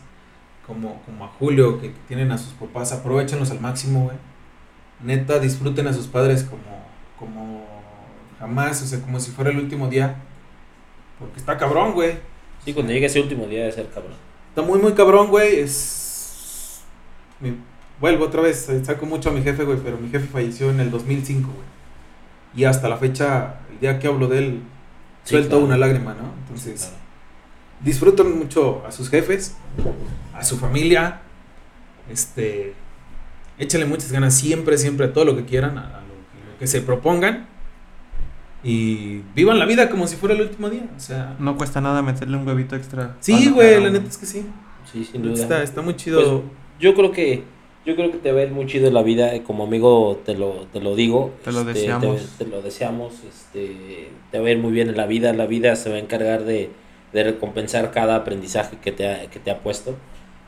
como, como a Julio, que, que tienen a sus papás, aprovechenlos al máximo, güey. Neta, disfruten a sus padres como, como jamás, o sea, como si fuera el último día. Porque está cabrón, güey. Sí, cuando llegue ese último día de ser cabrón. Está muy, muy cabrón, güey. Es. mi- Vuelvo otra vez. eh, Saco mucho a mi jefe, güey. Pero mi jefe falleció en el 2005, güey. Y hasta la fecha, el día que hablo de él, Sí, suelto claro. una lágrima, ¿no? Entonces, disfrutan mucho a sus jefes, a su familia. Este. Échale muchas ganas siempre, siempre a todo lo que quieran, a, a lo, que, lo que se propongan. Y vivan la vida como si fuera el último día. O sea. No cuesta nada meterle un huevito extra. Sí, güey, la neta es que sí. Sí, sin duda. Está, está muy chido. Pues, yo creo que Yo creo que te va a ir muy chido en la vida, eh, como amigo te lo, te lo digo. Te lo este, deseamos. Te, te lo deseamos, este, te va a ir muy bien en la vida, la vida se va a encargar de, de recompensar cada aprendizaje que te ha, que te ha puesto.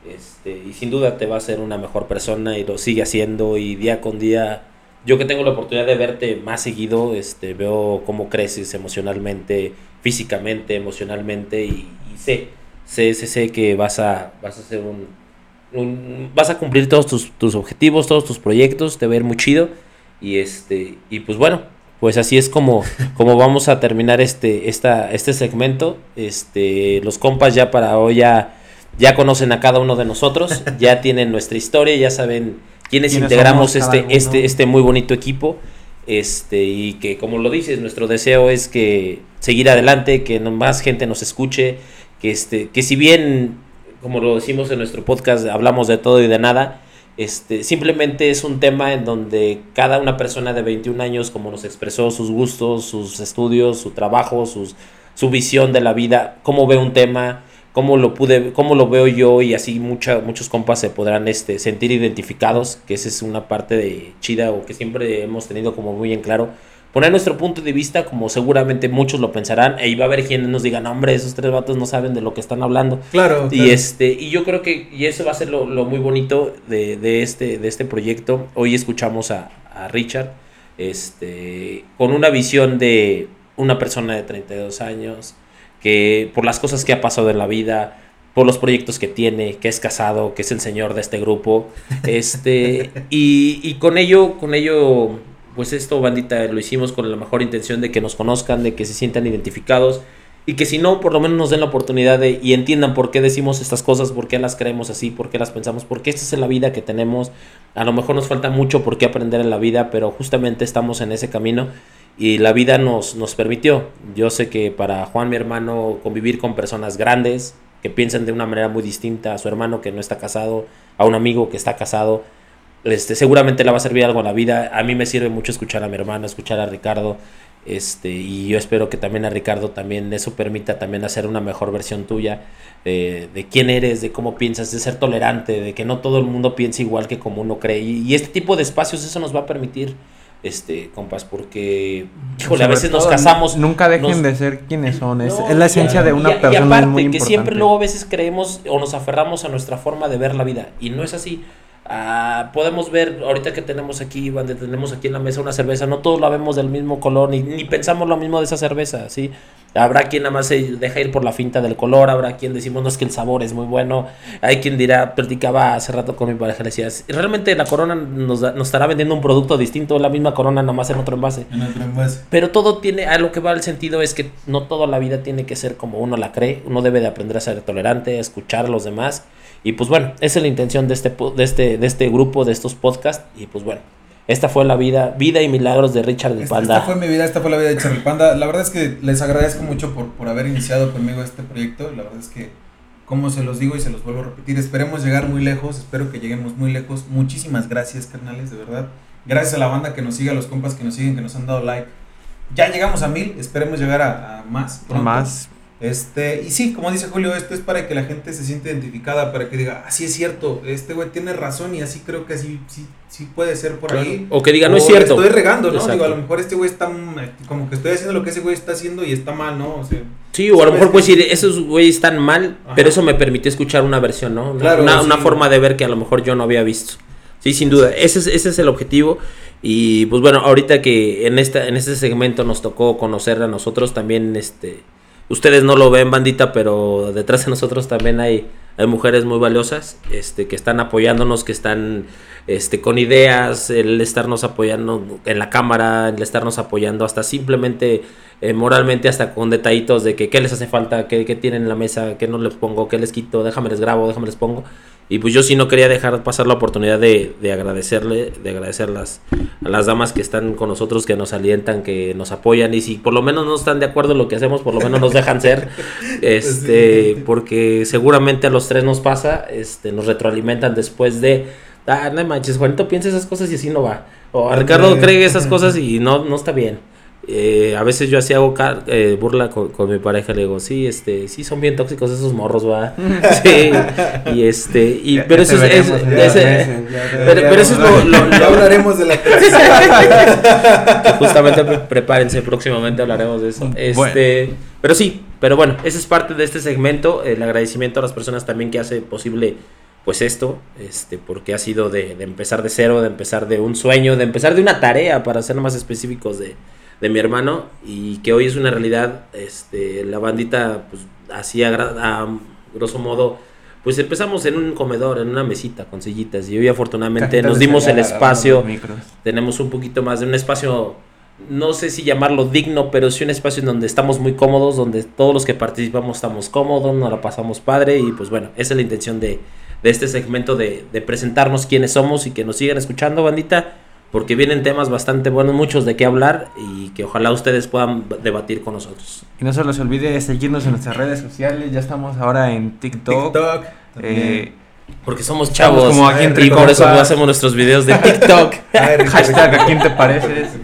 Este, y sin duda te va a hacer una mejor persona y lo sigue haciendo y día con día yo que tengo la oportunidad de verte más seguido, este, veo cómo creces emocionalmente, físicamente, emocionalmente y, y sé, sé, sé, sé que vas a, vas a un, un- vas a cumplir todos tus, tus objetivos, todos tus proyectos, te va a ir muy chido. Y este, y pues bueno, pues así es como, como vamos a terminar este, esta, este segmento, este, los compas ya para hoy ya, ya conocen a cada uno de nosotros, ya tienen nuestra historia, ya saben quiénes Quiénes integramos este, este, este muy bonito equipo. Este, y que como lo dices, nuestro deseo es que seguir adelante, que más gente nos escuche, que este, que si bien, como lo decimos en nuestro podcast, hablamos de todo y de nada, este, simplemente es un tema en donde cada una persona de 21 años, como nos expresó sus gustos, sus estudios, su trabajo, sus, su visión de la vida, cómo ve un tema, cómo lo pude, cómo lo veo yo y así mucha, muchos compas se podrán este, sentir identificados, que esa es una parte de chida o que siempre hemos tenido como muy en claro. Poner nuestro punto de vista, como seguramente muchos lo pensarán, e va a haber quienes nos digan, hombre, esos tres vatos no saben de lo que están hablando. Claro. Y claro. este, y yo creo que, y eso va a ser lo, lo muy bonito de, de este, de este proyecto. Hoy escuchamos a, a Richard, este, con una visión de una persona de 32 años, que por las cosas que ha pasado en la vida, por los proyectos que tiene, que es casado, que es el señor de este grupo, este, y, y con ello, con ello, pues esto, bandita, lo hicimos con la mejor intención de que nos conozcan, de que se sientan identificados, y que si no, por lo menos nos den la oportunidad de y entiendan por qué decimos estas cosas, por qué las creemos así, por qué las pensamos, porque esta es la vida que tenemos. A lo mejor nos falta mucho por qué aprender en la vida, pero justamente estamos en ese camino y la vida nos, nos permitió. Yo sé que para Juan, mi hermano, convivir con personas grandes que piensan de una manera muy distinta a su hermano que no está casado, a un amigo que está casado, este, seguramente le va a servir algo a la vida. A mí me sirve mucho escuchar a mi hermano, escuchar a Ricardo. Este, y yo espero que también a Ricardo también eso permita también hacer una mejor versión tuya eh, de quién eres, de cómo piensas, de ser tolerante, de que no todo el mundo piense igual que como uno cree. Y, y este tipo de espacios eso nos va a permitir, este, compas, porque, híjole, a veces nos casamos. Nunca dejen nos- de ser quienes son. Es, No, es la y- esencia de y- una y persona. aparte, es muy que importante. siempre luego a veces creemos o nos aferramos a nuestra forma de ver la vida. Y no es así. Ah, podemos ver, ahorita que tenemos aquí, donde tenemos aquí en la mesa una cerveza, no todos la vemos del mismo color, ni, ni pensamos lo mismo de esa cerveza, ¿sí? Habrá quien nada más se deja ir por la finta del color, habrá quien decimos, no es que el sabor es muy bueno, hay quien dirá, platicaba hace rato con mi pareja, le decía, realmente la corona nos, da- nos estará vendiendo un producto distinto, la misma corona, nada más en otro envase. En otro envase. Pero todo tiene, a lo que va el sentido es que no toda la vida tiene que ser como uno la cree. Uno debe de aprender a ser tolerante, a escuchar a los demás. Y pues bueno, esa es la intención de este, de este, de este grupo, de estos podcasts. Y pues bueno, esta fue la vida, vida y milagros de Richard el Panda. esta fue mi vida, esta fue la vida de Charlie Panda. La verdad es que les agradezco mucho por, por haber iniciado conmigo este proyecto. La verdad es que, como se los digo y se los vuelvo a repetir, esperemos llegar muy lejos, espero que lleguemos muy lejos. Muchísimas gracias, carnales, de verdad. Gracias a la banda que nos sigue, a los compas que nos siguen, que nos han dado like. Ya llegamos a mil, esperemos llegar a, a más. pronto. Más. Este, y sí, como dice Julio, esto es para que la gente se sienta identificada, para que diga, así es cierto, este güey tiene razón y así creo que así sí, sí puede ser por ahí. O que diga, no es cierto. Estoy regando, ¿no? Exacto. Digo, a lo mejor este güey está, como que estoy haciendo lo que ese güey está haciendo y está mal, ¿no? O sea, Sí, o a lo ¿Sabes mejor qué? puedes decir, esos güeyes están mal, Ajá. pero eso me permitió escuchar una versión, ¿no? Una, Claro, una, sí. una forma de ver que a lo mejor yo no había visto. Sí, sin duda, ese es, ese es el objetivo. Y pues bueno, ahorita que en esta en este segmento nos tocó conocer a nosotros también, este, ustedes no lo ven, bandita, pero detrás de nosotros también hay, hay mujeres muy valiosas, este, que están apoyándonos, que están, este, con ideas, el estarnos apoyando en la cámara, el estarnos apoyando hasta simplemente eh, moralmente hasta con detallitos de que qué les hace falta, qué, qué tienen en la mesa, qué no les pongo, qué les quito, déjame les grabo, déjame les pongo. Y pues yo sí no quería dejar pasar la oportunidad de, de agradecerle, de agradecer las, a las damas que están con nosotros, que nos alientan, que nos apoyan. Y si por lo menos no están de acuerdo en lo que hacemos, por lo menos nos dejan ser. Este, Sí. porque seguramente a los tres nos pasa, este, nos retroalimentan después de ah, no manches, Juanito piensa esas cosas y así no va. O a Ricardo cree esas cosas y no, no está bien. Eh, a veces yo así hago car- eh, burla con, con mi pareja, le digo, sí, este, sí son bien tóxicos esos morros, va. sí, y este, y, Ya- pero ya eso es, veremos ese- meses, pero, pero eso es lo, lo- hablaremos de la que justamente pre- prepárense, próximamente hablaremos de eso. Este, Bueno. pero sí, pero bueno, esa es parte de este segmento, el agradecimiento a las personas también que hace posible pues esto, este, porque ha sido de, de empezar de cero, de empezar de un sueño, de empezar de una tarea, para ser más específicos de, de mi hermano, y que hoy es una realidad, este, la bandita, pues, así a, grosso modo, pues empezamos en un comedor, en una mesita, con sillitas, y hoy afortunadamente nos dimos el espacio, tenemos un poquito más de un espacio, no sé si llamarlo digno, pero sí un espacio en donde estamos muy cómodos, donde todos los que participamos estamos cómodos, nos la pasamos padre y pues bueno, esa es la intención de, de este segmento de, de presentarnos quiénes somos y que nos sigan escuchando, bandita, porque vienen temas bastante buenos, muchos de qué hablar y que ojalá ustedes puedan debatir con nosotros. Y no se les olvide seguirnos en nuestras redes sociales. Ya estamos ahora en TikTok. TikTok. eh, Porque somos chavos como aquí entre y por eso hacemos nuestros videos de TikTok. Hashtag a quién te pareces.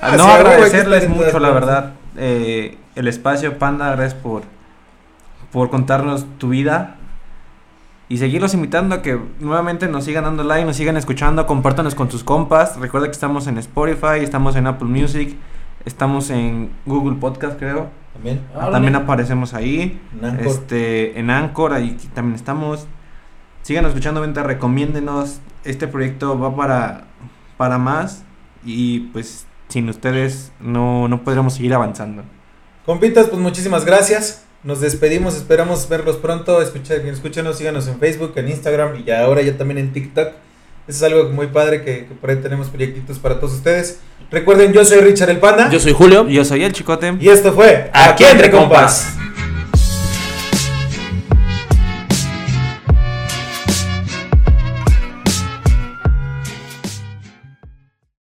Ah, no, agradecerles mucho, la verdad. eh, el espacio, Panda, gracias por, por contarnos tu vida. Y seguirlos invitando a que nuevamente nos sigan dando like, nos sigan escuchando, compártanos con tus compas. Recuerda que estamos en Spotify, estamos en Apple Music, estamos en Google Podcast, creo. También. También aparecemos ahí. En Anchor. Este, en Anchor, ahí también estamos. Sigan escuchando, venta, recomiéndenos. Este proyecto va para, para más. Y pues sin ustedes no, no podríamos seguir avanzando. Compitas, pues muchísimas gracias. Nos despedimos, esperamos verlos pronto. Escucha, escúchenos, síganos en Facebook, en Instagram y ya ahora ya también en TikTok. Eso es algo muy padre que, que por ahí tenemos proyectitos para todos ustedes. Recuerden, yo soy Richard el Panda. Yo soy Julio. Yo soy el Chicote. Y esto fue Aquí entre compas.